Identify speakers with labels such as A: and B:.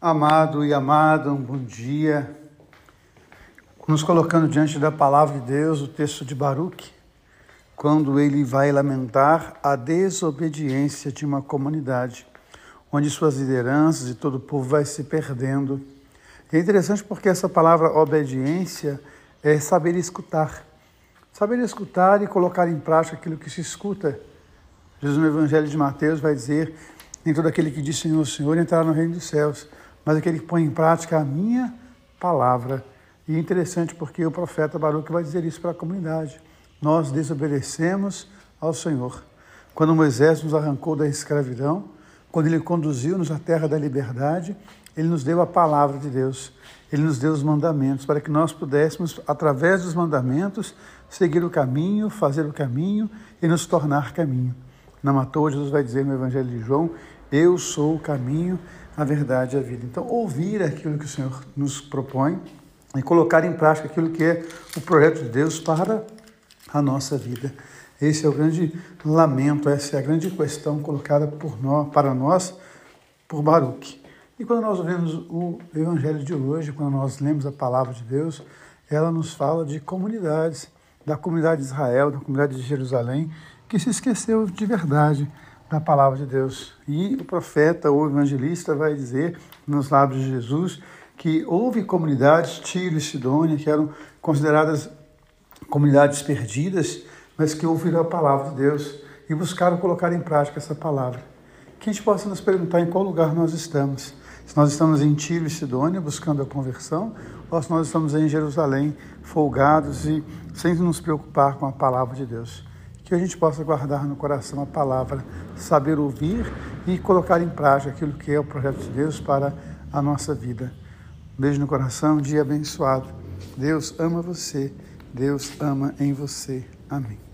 A: Amado e amada, um bom dia. Nos colocando diante da palavra de Deus, o texto de Baruch, quando ele vai lamentar a desobediência de uma comunidade, onde suas lideranças e todo o povo vai se perdendo. E é interessante porque essa palavra obediência é saber escutar. Saber escutar e colocar em prática aquilo que se escuta. Jesus no Evangelho de Mateus vai dizer: Nem todo aquele que diz Senhor, Senhor entrará no reino dos céus mas aquele que põe em prática a minha palavra. E é interessante porque o profeta Baruch vai dizer isso para a comunidade. Nós desobedecemos ao Senhor. Quando Moisés nos arrancou da escravidão, quando ele conduziu-nos à terra da liberdade, ele nos deu a palavra de Deus. Ele nos deu os mandamentos para que nós pudéssemos, através dos mandamentos, seguir o caminho, fazer o caminho e nos tornar caminho. Na matou, Jesus vai dizer no Evangelho de João: Eu sou o caminho, a verdade e a vida. Então, ouvir aquilo que o Senhor nos propõe e colocar em prática aquilo que é o projeto de Deus para a nossa vida. Esse é o grande lamento, essa é a grande questão colocada por nós, para nós por Baruch. E quando nós ouvimos o evangelho de hoje, quando nós lemos a palavra de Deus, ela nos fala de comunidades, da comunidade de Israel, da comunidade de Jerusalém, que se esqueceu de verdade da palavra de Deus. E o profeta ou evangelista vai dizer nos lábios de Jesus que houve comunidades, Tiro e Sidônia, que eram consideradas comunidades perdidas, mas que ouviram a palavra de Deus e buscaram colocar em prática essa palavra. Que a gente possa nos perguntar em qual lugar nós estamos. Se nós estamos em Tiro e Sidônia buscando a conversão, ou se nós estamos em Jerusalém folgados e sem nos preocupar com a palavra de Deus que a gente possa guardar no coração a palavra, saber ouvir e colocar em prática aquilo que é o projeto de Deus para a nossa vida. Um beijo no coração, um dia abençoado. Deus ama você, Deus ama em você. Amém.